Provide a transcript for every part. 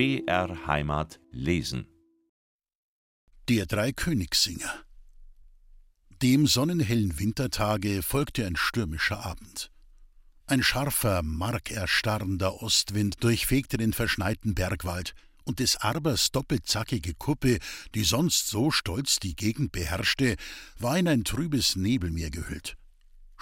BR Heimat lesen. Der Dreikönigssinger. Dem sonnenhellen Wintertage folgte ein stürmischer Abend. Ein scharfer, markerstarrender Ostwind durchfegte den verschneiten Bergwald, und des Arbers doppelzackige Kuppe, die sonst so stolz die Gegend beherrschte, war in ein trübes Nebelmeer gehüllt.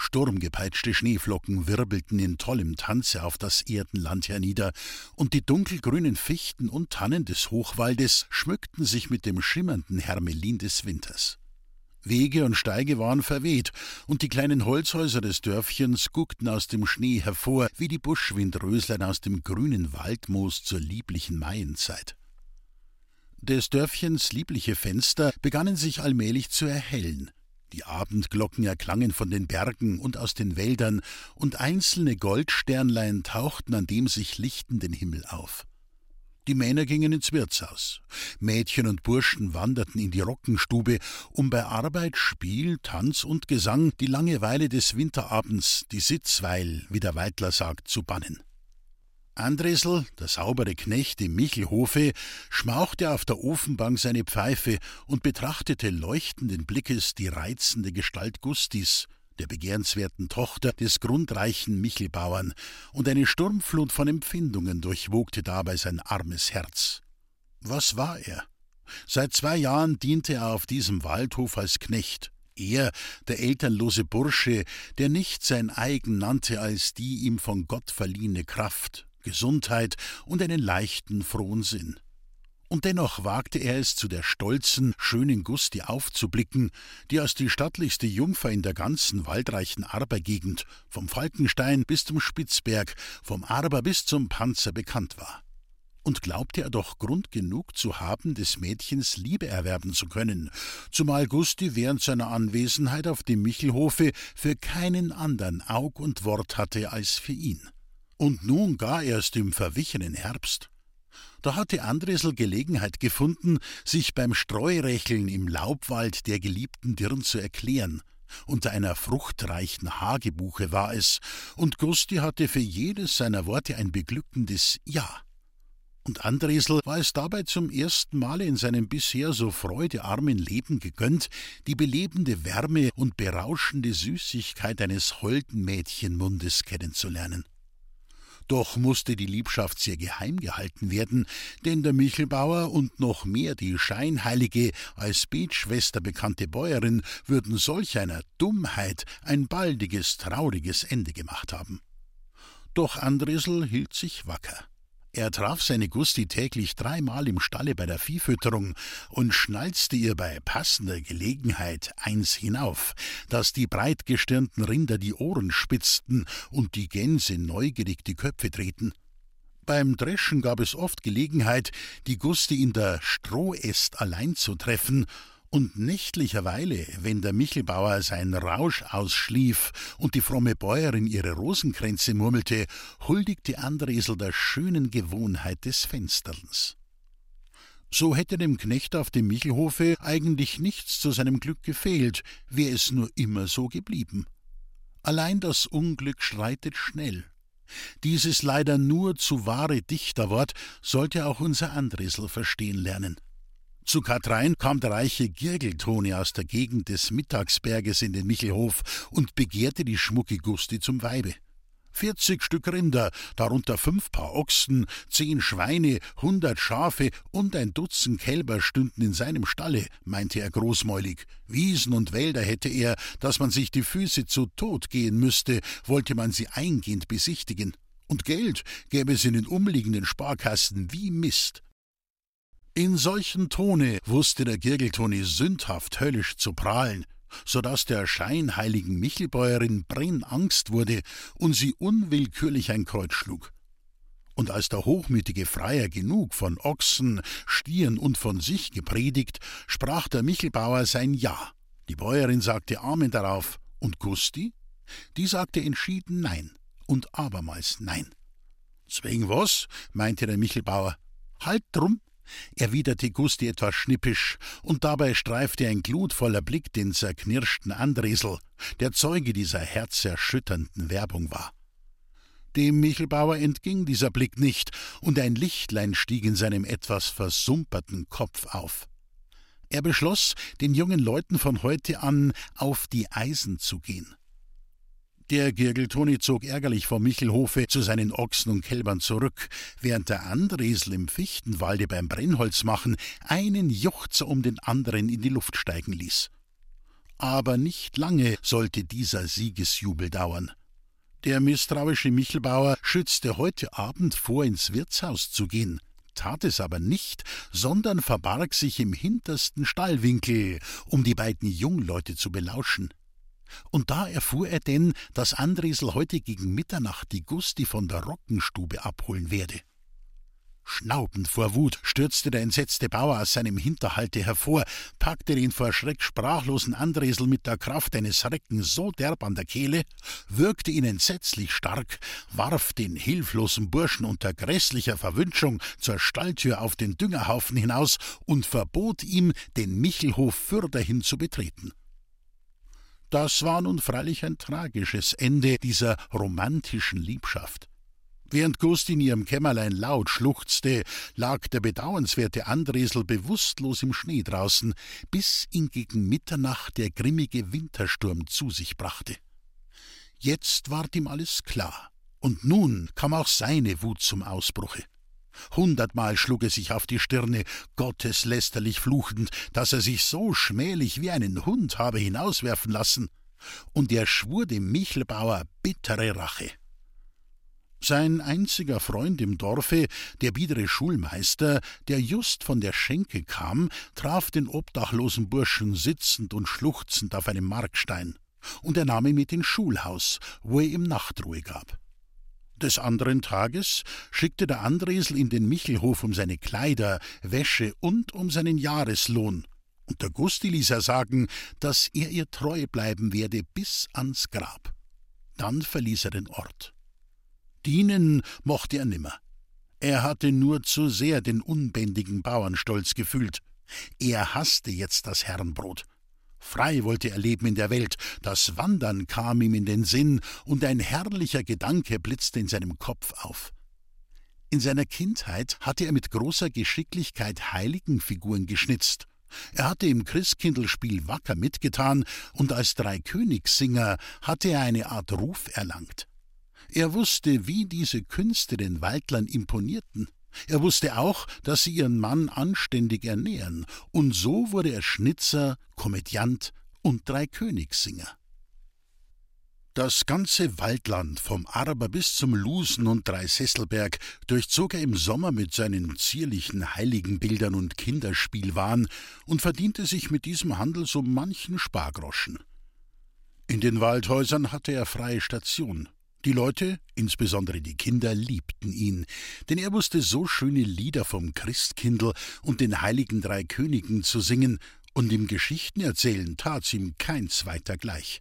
Sturmgepeitschte Schneeflocken wirbelten in tollem Tanze auf das Erdenland hernieder, und die dunkelgrünen Fichten und Tannen des Hochwaldes schmückten sich mit dem schimmernden Hermelin des Winters. Wege und Steige waren verweht, und die kleinen Holzhäuser des Dörfchens guckten aus dem Schnee hervor, wie die Buschwindröslein aus dem grünen Waldmoos zur lieblichen Maienzeit. Des Dörfchens liebliche Fenster begannen sich allmählich zu erhellen, die Abendglocken erklangen von den Bergen und aus den Wäldern, und einzelne Goldsternlein tauchten an dem sich lichtenden Himmel auf. Die Männer gingen ins Wirtshaus, Mädchen und Burschen wanderten in die Rockenstube, um bei Arbeit, Spiel, Tanz und Gesang die Langeweile des Winterabends, die Sitzweil, wie der Weitler sagt, zu bannen. Andresel, der saubere Knecht im Michelhofe, schmauchte auf der Ofenbank seine Pfeife und betrachtete leuchtenden Blickes die reizende Gestalt Gustis, der begehrenswerten Tochter des grundreichen Michelbauern, und eine Sturmflut von Empfindungen durchwogte dabei sein armes Herz. Was war er? Seit zwei Jahren diente er auf diesem Waldhof als Knecht, er, der elternlose Bursche, der nicht sein eigen nannte als die ihm von Gott verliehene Kraft, Gesundheit und einen leichten, frohen Sinn. Und dennoch wagte er es, zu der stolzen, schönen Gusti aufzublicken, die als die stattlichste Jungfer in der ganzen waldreichen Arbergegend, vom Falkenstein bis zum Spitzberg, vom Arber bis zum Panzer bekannt war. Und glaubte er doch Grund genug zu haben, des Mädchens Liebe erwerben zu können, zumal Gusti während seiner Anwesenheit auf dem Michelhofe für keinen andern Aug und Wort hatte als für ihn. Und nun gar erst im verwichenen Herbst. Da hatte Andresel Gelegenheit gefunden, sich beim Streurecheln im Laubwald der geliebten Dirn zu erklären. Unter einer fruchtreichen Hagebuche war es, und Gusti hatte für jedes seiner Worte ein beglückendes Ja. Und Andresel war es dabei zum ersten Male in seinem bisher so freudearmen Leben gegönnt, die belebende Wärme und berauschende Süßigkeit eines holden Mädchenmundes kennenzulernen. Doch musste die Liebschaft sehr geheim gehalten werden, denn der Michelbauer und noch mehr die scheinheilige, als Betschwester bekannte Bäuerin würden solch einer Dummheit ein baldiges, trauriges Ende gemacht haben. Doch Andresel hielt sich wacker. Er traf seine Gusti täglich dreimal im Stalle bei der Viehfütterung und schnalzte ihr bei passender Gelegenheit eins hinauf, dass die breitgestirnten Rinder die Ohren spitzten und die Gänse neugierig die Köpfe drehten. Beim Dreschen gab es oft Gelegenheit, die Gusti in der Strohäst allein zu treffen und nächtlicherweile, wenn der Michelbauer sein Rausch ausschlief und die fromme Bäuerin ihre Rosenkränze murmelte, huldigte Andresel der schönen Gewohnheit des Fensterns. So hätte dem Knecht auf dem Michelhofe eigentlich nichts zu seinem Glück gefehlt, wäre es nur immer so geblieben. Allein das Unglück schreitet schnell. Dieses leider nur zu wahre Dichterwort sollte auch unser Andresel verstehen lernen. Zu Katrein kam der reiche Girgeltoni aus der Gegend des Mittagsberges in den Michelhof und begehrte die schmucke Gusti zum Weibe. Vierzig Stück Rinder, darunter fünf Paar Ochsen, zehn Schweine, hundert Schafe und ein Dutzend Kälber stünden in seinem Stalle, meinte er großmäulig. Wiesen und Wälder hätte er, dass man sich die Füße zu Tod gehen müsste, wollte man sie eingehend besichtigen. Und Geld gäbe es in den umliegenden Sparkassen wie Mist. In solchem Tone wusste der Girgeltoni sündhaft höllisch zu prahlen, so dass der scheinheiligen Michelbäuerin Brennangst wurde und sie unwillkürlich ein Kreuz schlug. Und als der hochmütige Freier genug von Ochsen, Stieren und von sich gepredigt, sprach der Michelbauer sein Ja. Die Bäuerin sagte Amen darauf, und Gusti? Die sagte entschieden Nein und abermals Nein. Zwing was? meinte der Michelbauer. Halt drum, erwiderte Gusti etwas schnippisch, und dabei streifte ein glutvoller Blick den zerknirschten Andresel, der Zeuge dieser herzerschütternden Werbung war. Dem Michelbauer entging dieser Blick nicht, und ein Lichtlein stieg in seinem etwas versumperten Kopf auf. Er beschloss, den jungen Leuten von heute an auf die Eisen zu gehen. Der Girgeltoni zog ärgerlich vom Michelhofe zu seinen Ochsen und Kälbern zurück, während der Andresel im Fichtenwalde beim Brennholzmachen einen Juchzer um den anderen in die Luft steigen ließ. Aber nicht lange sollte dieser Siegesjubel dauern. Der misstrauische Michelbauer schützte heute Abend vor, ins Wirtshaus zu gehen, tat es aber nicht, sondern verbarg sich im hintersten Stallwinkel, um die beiden Jungleute zu belauschen. Und da erfuhr er denn, dass Andresel heute gegen Mitternacht die Gusti von der Rockenstube abholen werde. Schnaubend vor Wut stürzte der entsetzte Bauer aus seinem Hinterhalte hervor, packte den vor Schreck sprachlosen Andresel mit der Kraft eines Recken so derb an der Kehle, würgte ihn entsetzlich stark, warf den hilflosen Burschen unter grässlicher Verwünschung zur Stalltür auf den Düngerhaufen hinaus und verbot ihm, den Michelhof fürderhin zu betreten. Das war nun freilich ein tragisches Ende dieser romantischen Liebschaft. Während Gust in ihrem Kämmerlein laut schluchzte, lag der bedauernswerte Andresel bewusstlos im Schnee draußen, bis ihn gegen Mitternacht der grimmige Wintersturm zu sich brachte. Jetzt ward ihm alles klar, und nun kam auch seine Wut zum Ausbruche. Hundertmal schlug er sich auf die Stirne, gotteslästerlich fluchend, dass er sich so schmählich wie einen Hund habe hinauswerfen lassen, und er schwur dem Michelbauer bittere Rache. Sein einziger Freund im Dorfe, der biedere Schulmeister, der just von der Schenke kam, traf den obdachlosen Burschen sitzend und schluchzend auf einem Markstein, und er nahm ihn mit ins Schulhaus, wo er ihm Nachtruhe gab. Des anderen Tages schickte der Andresel in den Michelhof um seine Kleider, Wäsche und um seinen Jahreslohn, und der Gusti ließ er sagen, dass er ihr treu bleiben werde bis ans Grab. Dann verließ er den Ort. Dienen mochte er nimmer. Er hatte nur zu sehr den unbändigen Bauernstolz gefühlt. Er hasste jetzt das Herrenbrot. Frei wollte er leben in der Welt, das Wandern kam ihm in den Sinn, und ein herrlicher Gedanke blitzte in seinem Kopf auf. In seiner Kindheit hatte er mit großer Geschicklichkeit Heiligenfiguren geschnitzt. Er hatte im Christkindlspiel wacker mitgetan, und als Dreikönigssinger hatte er eine Art Ruf erlangt. Er wusste, wie diese Künste den Waldlern imponierten. Er wusste auch, dass sie ihren Mann anständig ernähren, und so wurde er Schnitzer, Komödiant und Dreikönigssinger. Das ganze Waldland vom Arber bis zum Lusen und Dreisesselberg durchzog er im Sommer mit seinen zierlichen Heiligenbildern und Kinderspielwahn und verdiente sich mit diesem Handel so manchen Spargroschen. In den Waldhäusern hatte er freie Station. Die Leute, insbesondere die Kinder, liebten ihn, denn er wusste so schöne Lieder vom Christkindl und den heiligen drei Königen zu singen, und im Geschichtenerzählen tat's ihm kein zweiter gleich.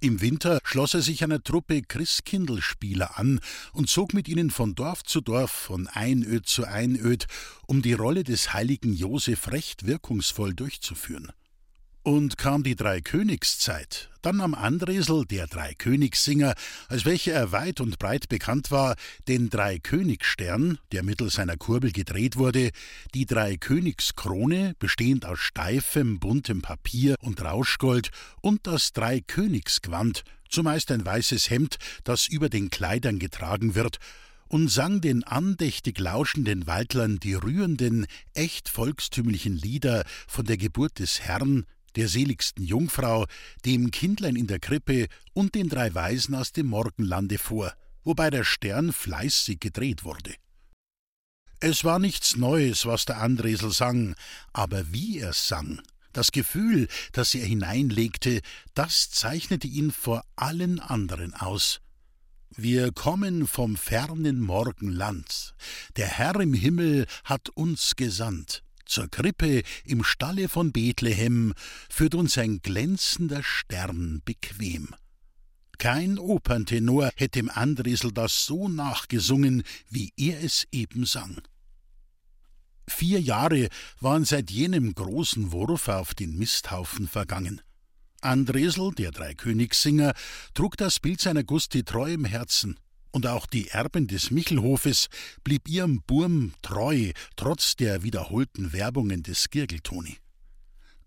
Im Winter schloss er sich einer Truppe Christkindlspieler an und zog mit ihnen von Dorf zu Dorf, von Einöd zu Einöd, um die Rolle des heiligen Josef recht wirkungsvoll durchzuführen. Und kam die Dreikönigszeit, dann am Andresel, der Dreikönigssinger, als welcher er weit und breit bekannt war, den Dreikönigsstern, der mittels seiner Kurbel gedreht wurde, die Dreikönigskrone, bestehend aus steifem, buntem Papier und Rauschgold, und das Dreikönigsgewand, zumeist ein weißes Hemd, das über den Kleidern getragen wird, und sang den andächtig lauschenden Waldlern die rührenden, echt volkstümlichen Lieder von der Geburt des Herrn, der seligsten Jungfrau, dem Kindlein in der Krippe und den drei Weisen aus dem Morgenlande vor, wobei der Stern fleißig gedreht wurde. Es war nichts Neues, was der Andresel sang, aber wie er sang, das Gefühl, das er hineinlegte, das zeichnete ihn vor allen anderen aus. Wir kommen vom fernen Morgenland, der Herr im Himmel hat uns gesandt. Zur Krippe im Stalle von Bethlehem führt uns ein glänzender Stern bequem. Kein Operntenor hätte dem Andresel das so nachgesungen, wie er es eben sang. Vier Jahre waren seit jenem großen Wurf auf den Misthaufen vergangen. Andresel, der Dreikönigssinger, trug das Bild seiner Gusti treu im Herzen, Und auch die Erbin des Michelhofes blieb ihrem Burm treu, trotz der wiederholten Werbungen des Girgeltoni.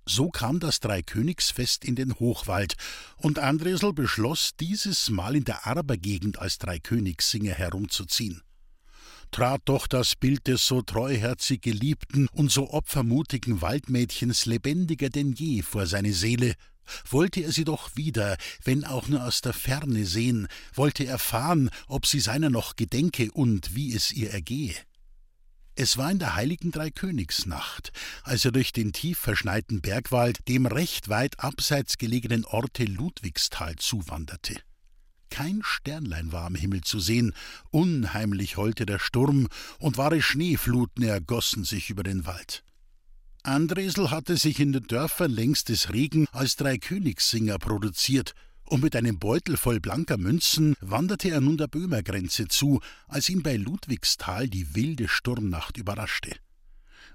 So kam das Dreikönigsfest in den Hochwald, und Andresel beschloss, dieses Mal in der Arbergegend als Dreikönigssinger herumzuziehen. Trat doch das Bild des so treuherzig geliebten und so opfermutigen Waldmädchens lebendiger denn je vor seine Seele, wollte er sie doch wieder, wenn auch nur aus der Ferne sehen, wollte erfahren, ob sie seiner noch gedenke und wie es ihr ergehe. Es war in der heiligen Dreikönigsnacht, als er durch den tief verschneiten Bergwald dem recht weit abseits gelegenen Orte Ludwigsthal zuwanderte. Kein Sternlein war am Himmel zu sehen, unheimlich heulte der Sturm, und wahre Schneefluten ergossen sich über den Wald. Andresel hatte sich in den Dörfern längs des Regen als Dreikönigssinger produziert und mit einem Beutel voll blanker Münzen wanderte er nun der Böhmergrenze zu, als ihn bei Ludwigsthal die wilde Sturmnacht überraschte.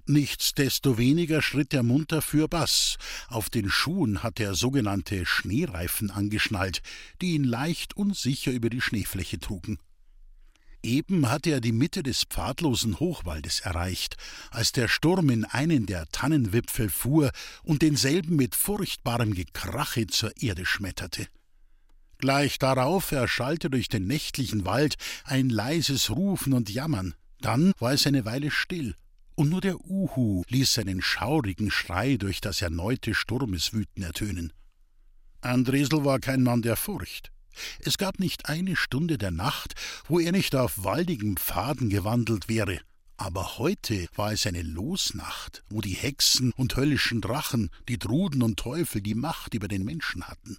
Nichtsdestoweniger schritt er munter für Bass. Auf den Schuhen hatte er sogenannte Schneereifen angeschnallt, die ihn leicht und sicher über die Schneefläche trugen. Eben hatte er die Mitte des pfadlosen Hochwaldes erreicht, als der Sturm in einen der Tannenwipfel fuhr und denselben mit furchtbarem Gekrache zur Erde schmetterte. Gleich darauf erschallte durch den nächtlichen Wald ein leises Rufen und Jammern. Dann war es eine Weile still, und nur der Uhu ließ seinen schaurigen Schrei durch das erneute Sturmeswüten ertönen. Andresel war kein Mann der Furcht. Es gab nicht eine Stunde der Nacht, wo er nicht auf waldigen Pfaden gewandelt wäre. Aber heute war es eine Losnacht, wo die Hexen und höllischen Drachen, die Druden und Teufel die Macht über den Menschen hatten.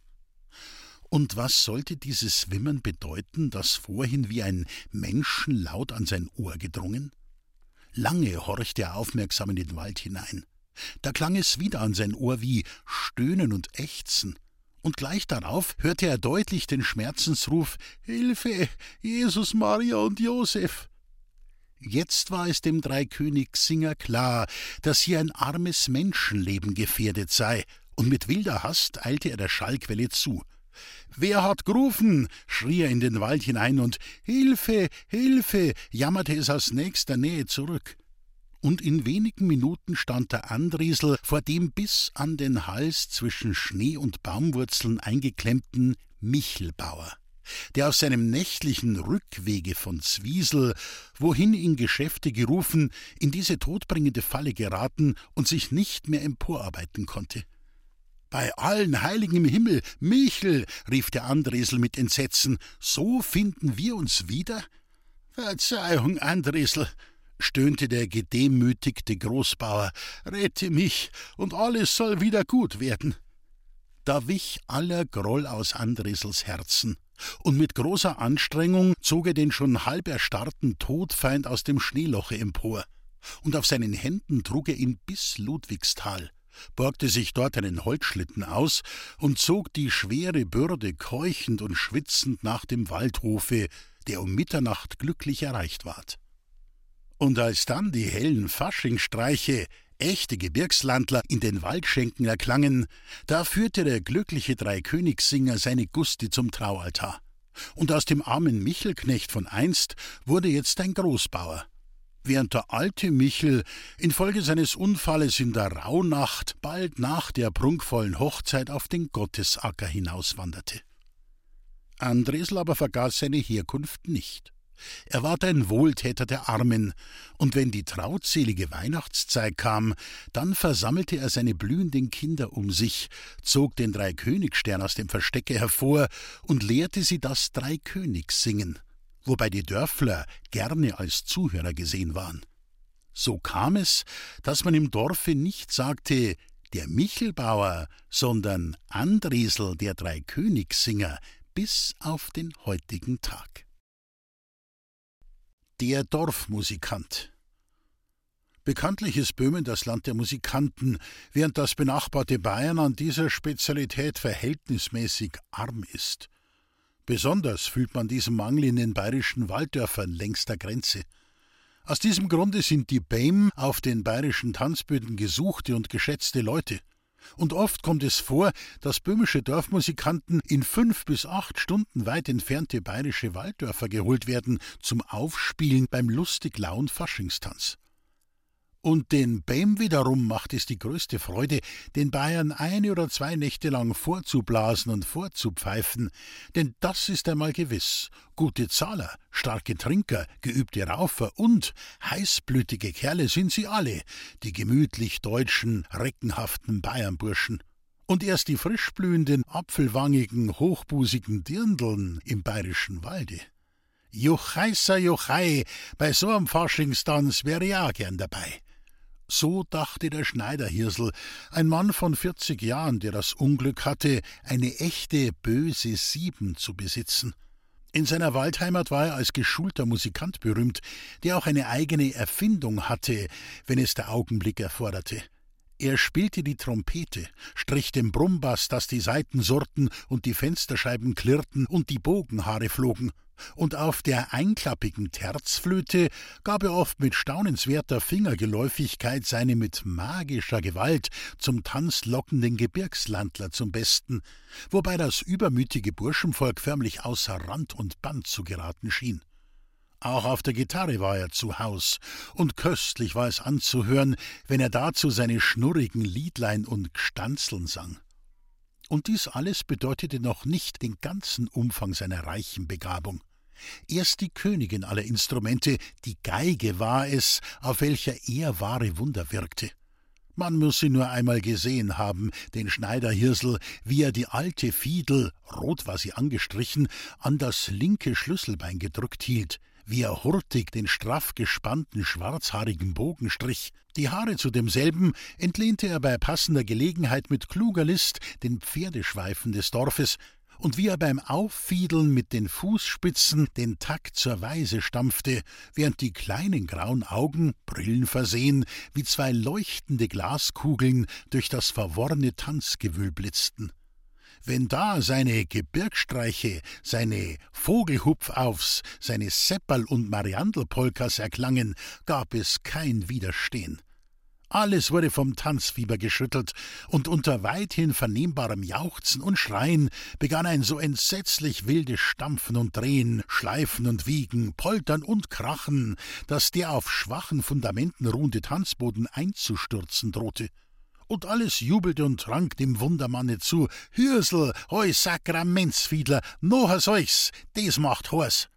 Und was sollte dieses Wimmern bedeuten, das vorhin wie ein Menschenlaut an sein Ohr gedrungen? Lange horchte er aufmerksam in den Wald hinein. Da klang es wieder an sein Ohr wie Stöhnen und Ächzen. Und gleich darauf hörte er deutlich den Schmerzensruf Hilfe, Jesus, Maria und Josef. Jetzt war es dem Dreikönigssinger klar, dass hier ein armes Menschenleben gefährdet sei, und mit wilder Hast eilte er der Schallquelle zu. Wer hat gerufen? schrie er in den Wald hinein und Hilfe, Hilfe, jammerte es aus nächster Nähe zurück. Und in wenigen Minuten stand der Andriesel vor dem bis an den Hals zwischen Schnee und Baumwurzeln eingeklemmten Michelbauer, der auf seinem nächtlichen Rückwege von Zwiesel, wohin ihn Geschäfte gerufen, in diese todbringende Falle geraten und sich nicht mehr emporarbeiten konnte. Bei allen Heiligen im Himmel, Michel, rief der Andresel mit Entsetzen, so finden wir uns wieder? Verzeihung, Andresel, stöhnte der gedemütigte Großbauer, rette mich, und alles soll wieder gut werden. Da wich aller Groll aus Andresels Herzen, und mit großer Anstrengung zog er den schon halb erstarrten Todfeind aus dem Schneeloche empor, und auf seinen Händen trug er ihn bis Ludwigsthal borgte sich dort einen Holzschlitten aus und zog die schwere Bürde keuchend und schwitzend nach dem Waldhofe, der um Mitternacht glücklich erreicht ward. Und als dann die hellen Faschingstreiche, echte Gebirgslandler, in den Waldschenken erklangen, da führte der glückliche Dreikönigssinger seine Gusti zum Traualtar. Und aus dem armen Michelknecht von einst wurde jetzt ein Großbauer, während der alte Michel infolge seines Unfalles in der Rauhnacht bald nach der prunkvollen Hochzeit auf den Gottesacker hinauswanderte. Andresel aber vergaß seine Herkunft nicht. Er ward ein Wohltäter der Armen, und wenn die trautselige Weihnachtszeit kam, dann versammelte er seine blühenden Kinder um sich, zog den Dreikönigsstern aus dem Verstecke hervor und lehrte sie das Dreikönigssingen wobei die Dörfler gerne als Zuhörer gesehen waren. So kam es, dass man im Dorfe nicht sagte der Michelbauer, sondern Andresel, der Dreikönigssinger, bis auf den heutigen Tag. Der Dorfmusikant Bekanntlich ist Böhmen das Land der Musikanten, während das benachbarte Bayern an dieser Spezialität verhältnismäßig arm ist. Besonders fühlt man diesen Mangel in den bayerischen Walddörfern längs der Grenze. Aus diesem Grunde sind die BAME auf den bayerischen Tanzböden gesuchte und geschätzte Leute. Und oft kommt es vor, dass böhmische Dorfmusikanten in fünf bis acht Stunden weit entfernte bayerische Walddörfer geholt werden zum Aufspielen beim lustig lauen Faschingstanz. Und den Bäm wiederum macht es die größte Freude, den Bayern eine oder zwei Nächte lang vorzublasen und vorzupfeifen, denn das ist einmal gewiss. Gute Zahler, starke Trinker, geübte Raufer und heißblütige Kerle sind sie alle, die gemütlich deutschen, reckenhaften Bayernburschen. Und erst die frischblühenden, apfelwangigen, hochbusigen Dirndeln im bayerischen Walde. Juchheißer Juchhei, bei so einem Faschingstanz wäre ich auch gern dabei. So dachte der Schneiderhirsel, ein Mann von vierzig Jahren, der das Unglück hatte, eine echte böse Sieben zu besitzen. In seiner Waldheimat war er als geschulter Musikant berühmt, der auch eine eigene Erfindung hatte, wenn es der Augenblick erforderte. Er spielte die Trompete, strich den Brummbass, dass die Saiten surrten und die Fensterscheiben klirrten und die Bogenhaare flogen und auf der einklappigen Terzflöte gab er oft mit staunenswerter Fingergeläufigkeit seine mit magischer Gewalt zum Tanz lockenden Gebirgslandler zum Besten, wobei das übermütige Burschenvolk förmlich außer Rand und Band zu geraten schien. Auch auf der Gitarre war er zu Haus, und köstlich war es anzuhören, wenn er dazu seine schnurrigen Liedlein und Gstanzeln sang. Und dies alles bedeutete noch nicht den ganzen Umfang seiner reichen Begabung. Erst die Königin aller Instrumente, die Geige war es, auf welcher er wahre Wunder wirkte. Man muss sie nur einmal gesehen haben, den Schneiderhirsel, wie er die alte Fiedel, rot war sie angestrichen, an das linke Schlüsselbein gedrückt hielt, wie er hurtig den straff gespannten schwarzhaarigen Bogen strich. Die Haare zu demselben entlehnte er bei passender Gelegenheit mit kluger List den Pferdeschweifen des Dorfes, und wie er beim Auffiedeln mit den Fußspitzen den Takt zur Weise stampfte, während die kleinen grauen Augen, Brillen versehen, wie zwei leuchtende Glaskugeln durch das verworrene Tanzgewühl blitzten. Wenn da seine Gebirgstreiche, seine Vogelhupfaufs, seine Sepperl- und Mariandelpolkas erklangen, gab es kein Widerstehen. Alles wurde vom Tanzfieber geschüttelt, und unter weithin vernehmbarem Jauchzen und Schreien begann ein so entsetzlich wildes Stampfen und Drehen, Schleifen und Wiegen, Poltern und Krachen, dass der auf schwachen Fundamenten ruhende Tanzboden einzustürzen drohte. Und alles jubelte und trank dem Wundermanne zu. Hürsel, hoi Sakramentsfiedler, nocher solchs, des macht Hors.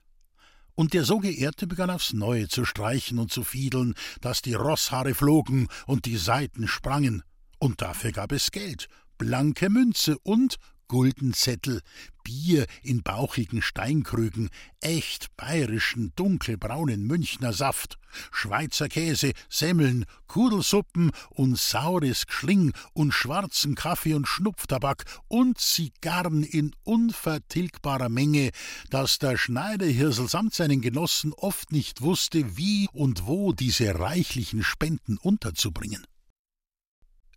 Und der so Geehrte begann aufs Neue zu streichen und zu fiedeln, dass die Rosshaare flogen und die Saiten sprangen. Und dafür gab es Geld, blanke Münze und Guldenzettel, Bier in bauchigen Steinkrügen, echt bayerischen dunkelbraunen Münchner Saft, Schweizer Käse, Semmeln, Kudelsuppen und saures Gschling und schwarzen Kaffee und Schnupftabak und Zigarren in unvertilgbarer Menge, dass der Schneiderhirsel samt seinen Genossen oft nicht wusste, wie und wo diese reichlichen Spenden unterzubringen.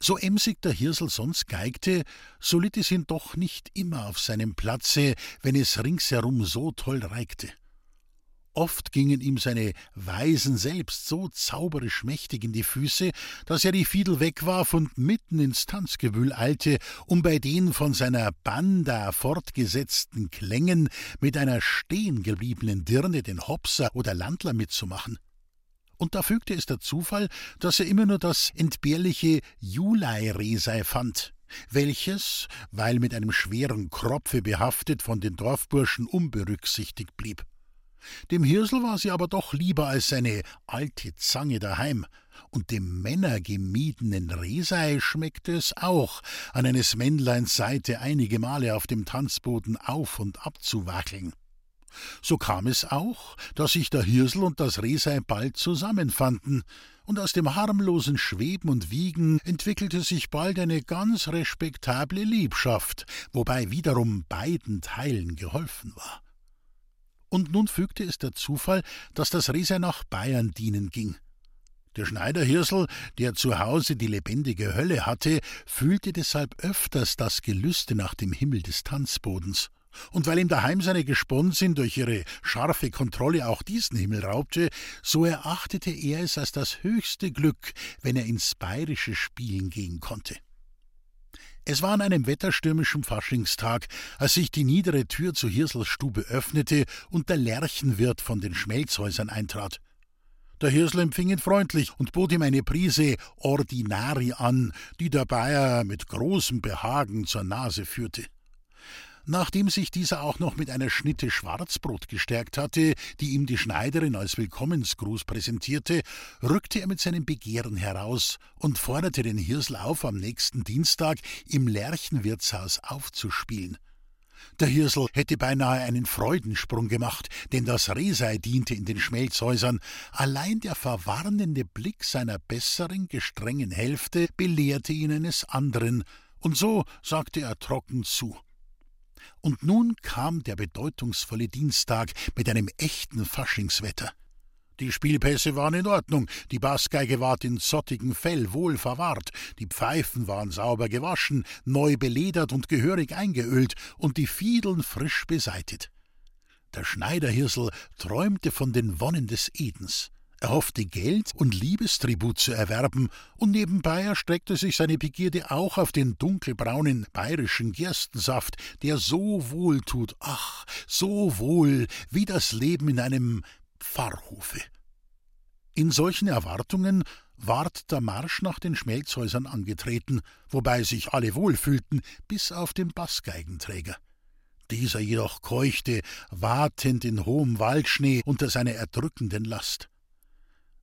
So emsig der Hirsel sonst geigte, so litt es ihn doch nicht immer auf seinem Platze, wenn es ringsherum so toll reigte. Oft gingen ihm seine Weisen selbst so zauberisch mächtig in die Füße, dass er die Fiedel wegwarf und mitten ins Tanzgewühl eilte, um bei den von seiner Banda fortgesetzten Klängen mit einer stehengebliebenen Dirne den Hopser oder Landler mitzumachen. Und da fügte es der Zufall, dass er immer nur das entbehrliche Julai-Resei fand, welches, weil mit einem schweren Kropfe behaftet, von den Dorfburschen unberücksichtigt blieb. Dem Hirsel war sie aber doch lieber als seine alte Zange daheim, und dem männergemiedenen Resei schmeckte es auch, an eines Männleins Seite einige Male auf dem Tanzboden auf und ab zu wackeln. So kam es auch, dass sich der Hirsel und das Rehsei bald zusammenfanden, und aus dem harmlosen Schweben und Wiegen entwickelte sich bald eine ganz respektable Liebschaft, wobei wiederum beiden Teilen geholfen war. Und nun fügte es der Zufall, dass das Rehsei nach Bayern dienen ging. Der Schneiderhirsel, der zu Hause die lebendige Hölle hatte, fühlte deshalb öfters das Gelüste nach dem Himmel des Tanzbodens. Und weil ihm daheim seine Gesponsinn durch ihre scharfe Kontrolle auch diesen Himmel raubte, so erachtete er es als das höchste Glück, wenn er ins bayerische Spielen gehen konnte. Es war an einem wetterstürmischen Faschingstag, als sich die niedere Tür zu Hirsels Stube öffnete und der Lerchenwirt von den Schmelzhäusern eintrat. Der Hirsel empfing ihn freundlich und bot ihm eine Prise Ordinari an, die der Bayer mit großem Behagen zur Nase führte. Nachdem sich dieser auch noch mit einer Schnitte Schwarzbrot gestärkt hatte, die ihm die Schneiderin als Willkommensgruß präsentierte, rückte er mit seinem Begehren heraus und forderte den Hirsel auf, am nächsten Dienstag im Lerchenwirtshaus aufzuspielen. Der Hirsel hätte beinahe einen Freudensprung gemacht, denn das Rehsei diente in den Schmelzhäusern. Allein der verwarnende Blick seiner besseren, gestrengen Hälfte belehrte ihn eines anderen, und so sagte er trocken zu. Und nun kam der bedeutungsvolle Dienstag mit einem echten Faschingswetter. Die Spielpässe waren in Ordnung, die Bassgeige ward in zottigem Fell wohl verwahrt, die Pfeifen waren sauber gewaschen, neu beledert und gehörig eingeölt und die Fiedeln frisch beseitet. Der Schneiderhirsel träumte von den Wonnen des Edens. Er hoffte Geld und Liebestribut zu erwerben, und nebenbei erstreckte sich seine Begierde auch auf den dunkelbraunen bayerischen Gerstensaft, der so wohl tut, ach, so wohl wie das Leben in einem Pfarrhofe. In solchen Erwartungen ward der Marsch nach den Schmelzhäusern angetreten, wobei sich alle wohlfühlten, bis auf den Bassgeigenträger. Dieser jedoch keuchte, watend in hohem Waldschnee unter seiner erdrückenden Last.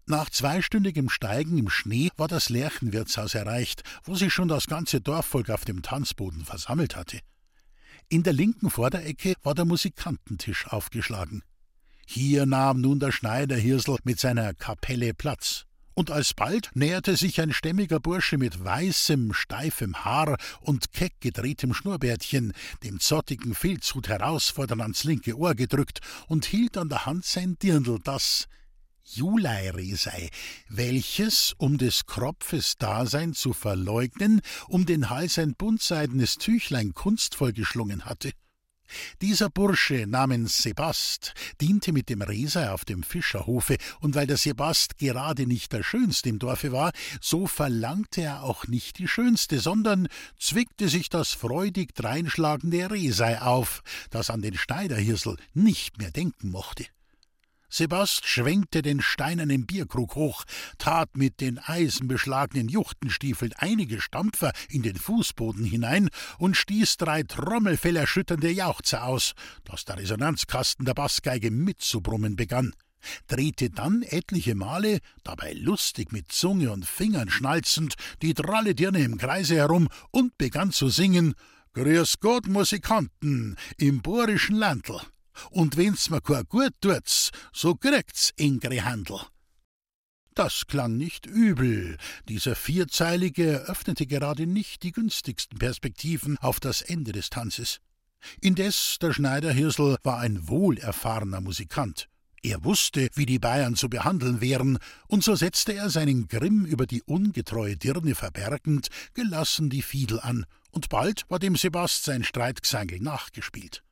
Nach zweistündigem Steigen im Schnee war das Lerchenwirtshaus erreicht, wo sich schon das ganze Dorfvolk auf dem Tanzboden versammelt hatte. In der linken Vorderecke war der Musikantentisch aufgeschlagen. Hier nahm nun der Schneiderhirsel mit seiner Kapelle Platz. Und alsbald näherte sich ein stämmiger Bursche mit weißem, steifem Haar und keck gedrehtem Schnurrbärtchen, dem zottigen Filzhut herausfordernd ans linke Ohr gedrückt, und hielt an der Hand sein Dirndl, das Juleire sei, welches, um des Kropfes Dasein zu verleugnen, um den Hals ein buntseidenes Tüchlein kunstvoll geschlungen hatte. Dieser Bursche namens Sebast diente mit dem Reser auf dem Fischerhofe, und weil der Sebast gerade nicht der Schönste im Dorfe war, so verlangte er auch nicht die Schönste, sondern zwickte sich das freudig dreinschlagende Resei auf, das an den Schneiderhirsel nicht mehr denken mochte. Sebast schwenkte den steinernen Bierkrug hoch, tat mit den eisenbeschlagenen Juchtenstiefeln einige Stampfer in den Fußboden hinein und stieß drei trommelfellerschütternde Jauchzer aus, dass der Resonanzkasten der Bassgeige mitzubrummen begann. Drehte dann etliche Male, dabei lustig mit Zunge und Fingern schnalzend, die dralle Dirne im Kreise herum und begann zu singen Grüß Gott, Musikanten, im bohrischen Landl und wenn's mir kein gut tut's, so kriegt's engere Handel. Das klang nicht übel. Dieser Vierzeilige eröffnete gerade nicht die günstigsten Perspektiven auf das Ende des Tanzes. Indes, der Schneiderhirsel war ein wohlerfahrener Musikant. Er wusste, wie die Bayern zu behandeln wären, und so setzte er seinen Grimm über die ungetreue Dirne verbergend gelassen die Fiedel an, und bald war dem Sebast sein Streitgesangel nachgespielt.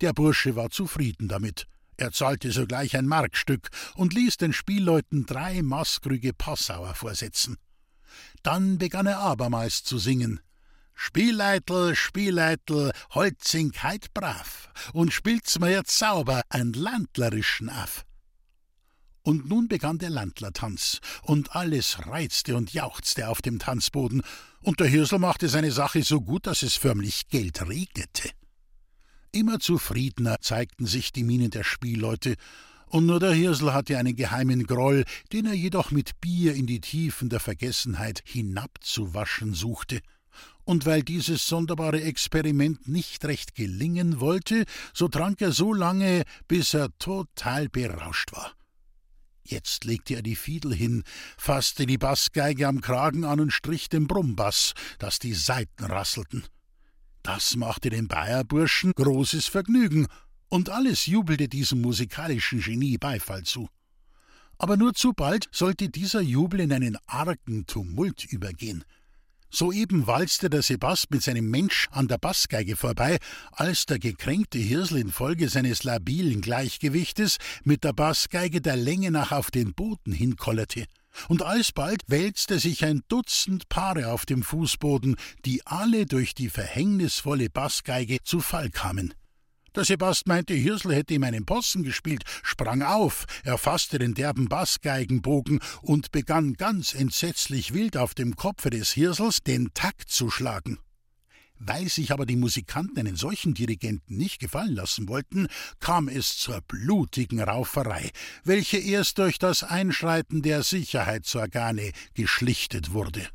Der Bursche war zufrieden damit. Er zahlte sogleich ein Markstück und ließ den Spielleuten drei maßkrüge Passauer vorsetzen. Dann begann er abermals zu singen. Spieleitel, Spieleitel, Holzink heit brav und spielt's mir jetzt sauber einen Landlerischen af. Und nun begann der Landlertanz, und alles reizte und jauchzte auf dem Tanzboden, und der Hirsel machte seine Sache so gut, dass es förmlich Geld regnete. Immer zufriedener zeigten sich die Mienen der Spielleute, und nur der Hirsel hatte einen geheimen Groll, den er jedoch mit Bier in die Tiefen der Vergessenheit hinabzuwaschen suchte. Und weil dieses sonderbare Experiment nicht recht gelingen wollte, so trank er so lange, bis er total berauscht war. Jetzt legte er die Fiedel hin, fasste die Bassgeige am Kragen an und strich den Brummbass, dass die Saiten rasselten. Das machte dem Bayerburschen großes Vergnügen, und alles jubelte diesem musikalischen Genie Beifall zu. Aber nur zu bald sollte dieser Jubel in einen argen Tumult übergehen. Soeben walzte der Sebast mit seinem Mensch an der Bassgeige vorbei, als der gekränkte Hirsel infolge seines labilen Gleichgewichtes mit der Bassgeige der Länge nach auf den Boden hinkollerte und alsbald wälzte sich ein Dutzend Paare auf dem Fußboden, die alle durch die verhängnisvolle Bassgeige zu Fall kamen. Der Sebast meinte, Hirsel hätte ihm einen Possen gespielt, sprang auf, erfasste den derben Bassgeigenbogen und begann ganz entsetzlich wild auf dem Kopfe des Hirsels den Takt zu schlagen. Weil sich aber die Musikanten einen solchen Dirigenten nicht gefallen lassen wollten, kam es zur blutigen Rauferei, welche erst durch das Einschreiten der Sicherheitsorgane geschlichtet wurde.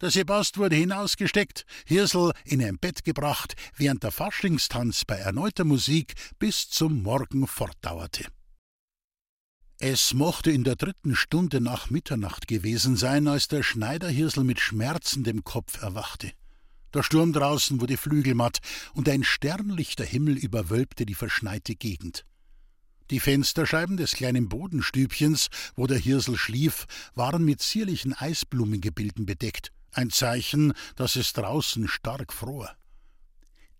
Der Sebast wurde hinausgesteckt, Hirsel in ein Bett gebracht, während der Faschingstanz bei erneuter Musik bis zum Morgen fortdauerte. Es mochte in der dritten Stunde nach Mitternacht gewesen sein, als der Schneiderhirsel mit schmerzendem Kopf erwachte. Der Sturm draußen wurde flügelmatt, und ein sternlichter Himmel überwölbte die verschneite Gegend. Die Fensterscheiben des kleinen Bodenstübchens, wo der Hirsel schlief, waren mit zierlichen Eisblumengebilden bedeckt, ein Zeichen, dass es draußen stark fror.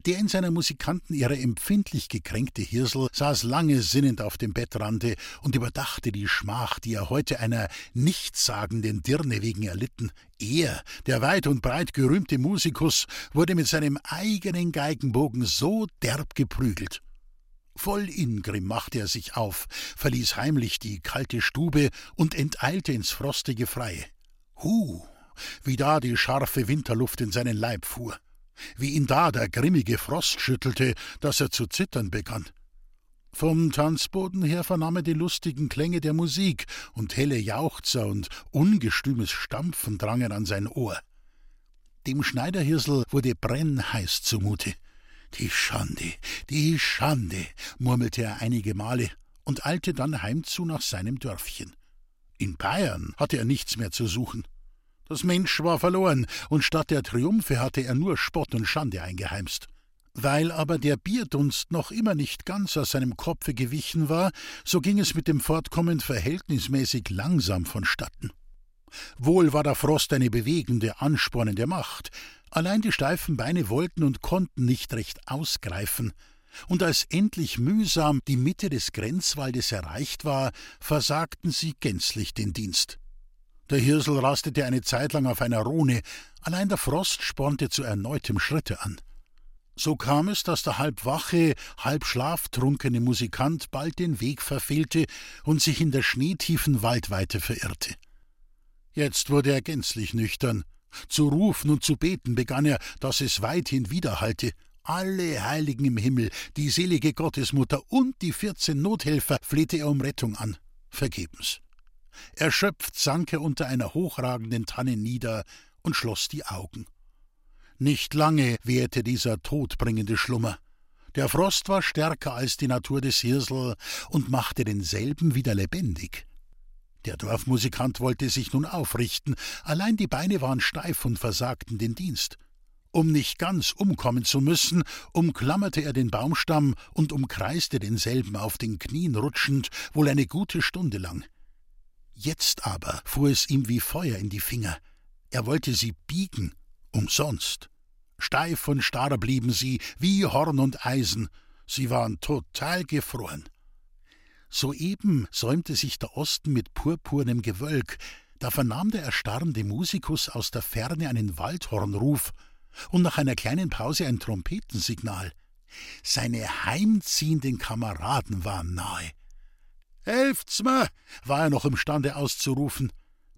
Der in seiner Musikantenehre empfindlich gekränkte Hirsel saß lange sinnend auf dem Bettrande und überdachte die Schmach, die er heute einer nichtssagenden Dirne wegen erlitten. Er, der weit und breit gerühmte Musikus, wurde mit seinem eigenen Geigenbogen so derb geprügelt. Voll Ingrimm machte er sich auf, verließ heimlich die kalte Stube und enteilte ins frostige Freie. Hu, wie da die scharfe Winterluft in seinen Leib fuhr wie ihn da der grimmige Frost schüttelte, dass er zu zittern begann. Vom Tanzboden her vernahm er die lustigen Klänge der Musik, und helle Jauchzer und ungestümes Stampfen drangen an sein Ohr. Dem Schneiderhirsel wurde brennheiß zumute. Die Schande, die Schande, murmelte er einige Male und eilte dann heimzu nach seinem Dörfchen. In Bayern hatte er nichts mehr zu suchen. Das Mensch war verloren, und statt der Triumphe hatte er nur Spott und Schande eingeheimst. Weil aber der Bierdunst noch immer nicht ganz aus seinem Kopfe gewichen war, so ging es mit dem Fortkommen verhältnismäßig langsam vonstatten. Wohl war der Frost eine bewegende, anspornende Macht, allein die steifen Beine wollten und konnten nicht recht ausgreifen, und als endlich mühsam die Mitte des Grenzwaldes erreicht war, versagten sie gänzlich den Dienst. Der Hirsel rastete eine Zeit lang auf einer Rune, allein der Frost spornte zu erneutem Schritte an. So kam es, dass der halb wache, halb schlaftrunkene Musikant bald den Weg verfehlte und sich in der schneetiefen Waldweite verirrte. Jetzt wurde er gänzlich nüchtern. Zu rufen und zu beten begann er, dass es weithin widerhallte. Alle Heiligen im Himmel, die selige Gottesmutter und die vierzehn Nothelfer flehte er um Rettung an. Vergebens. Erschöpft sank er unter einer hochragenden Tanne nieder und schloss die Augen. Nicht lange währte dieser todbringende Schlummer. Der Frost war stärker als die Natur des Hirsel und machte denselben wieder lebendig. Der Dorfmusikant wollte sich nun aufrichten, allein die Beine waren steif und versagten den Dienst. Um nicht ganz umkommen zu müssen, umklammerte er den Baumstamm und umkreiste denselben auf den Knien rutschend, wohl eine gute Stunde lang. Jetzt aber fuhr es ihm wie Feuer in die Finger. Er wollte sie biegen, umsonst. Steif und starr blieben sie, wie Horn und Eisen. Sie waren total gefroren. Soeben säumte sich der Osten mit purpurnem Gewölk, da vernahm der erstarrende Musikus aus der Ferne einen Waldhornruf und nach einer kleinen Pause ein Trompetensignal. Seine heimziehenden Kameraden waren nahe. Helft's war er noch imstande auszurufen.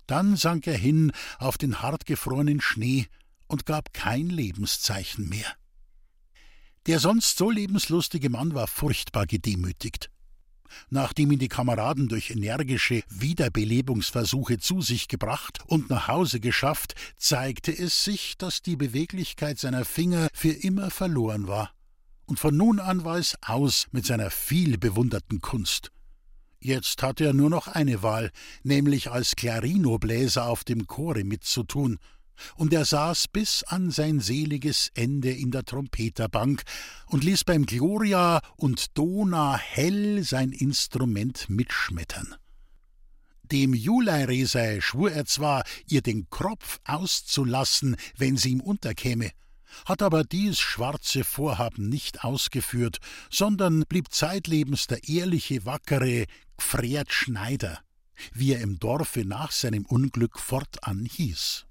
Dann sank er hin auf den hartgefrorenen Schnee und gab kein Lebenszeichen mehr. Der sonst so lebenslustige Mann war furchtbar gedemütigt. Nachdem ihn die Kameraden durch energische Wiederbelebungsversuche zu sich gebracht und nach Hause geschafft, zeigte es sich, dass die Beweglichkeit seiner Finger für immer verloren war. Und von nun an war es aus mit seiner viel bewunderten Kunst. Jetzt hatte er nur noch eine Wahl, nämlich als Clarinobläser auf dem Chore mitzutun, und er saß bis an sein seliges Ende in der Trompeterbank und ließ beim Gloria und Dona hell sein Instrument mitschmettern. Dem Juleiresei schwur er zwar, ihr den Kropf auszulassen, wenn sie ihm unterkäme, hat aber dies schwarze Vorhaben nicht ausgeführt, sondern blieb zeitlebens der ehrliche, wackere Gfred Schneider. wie er im Dorfe nach seinem Unglück fortan hieß.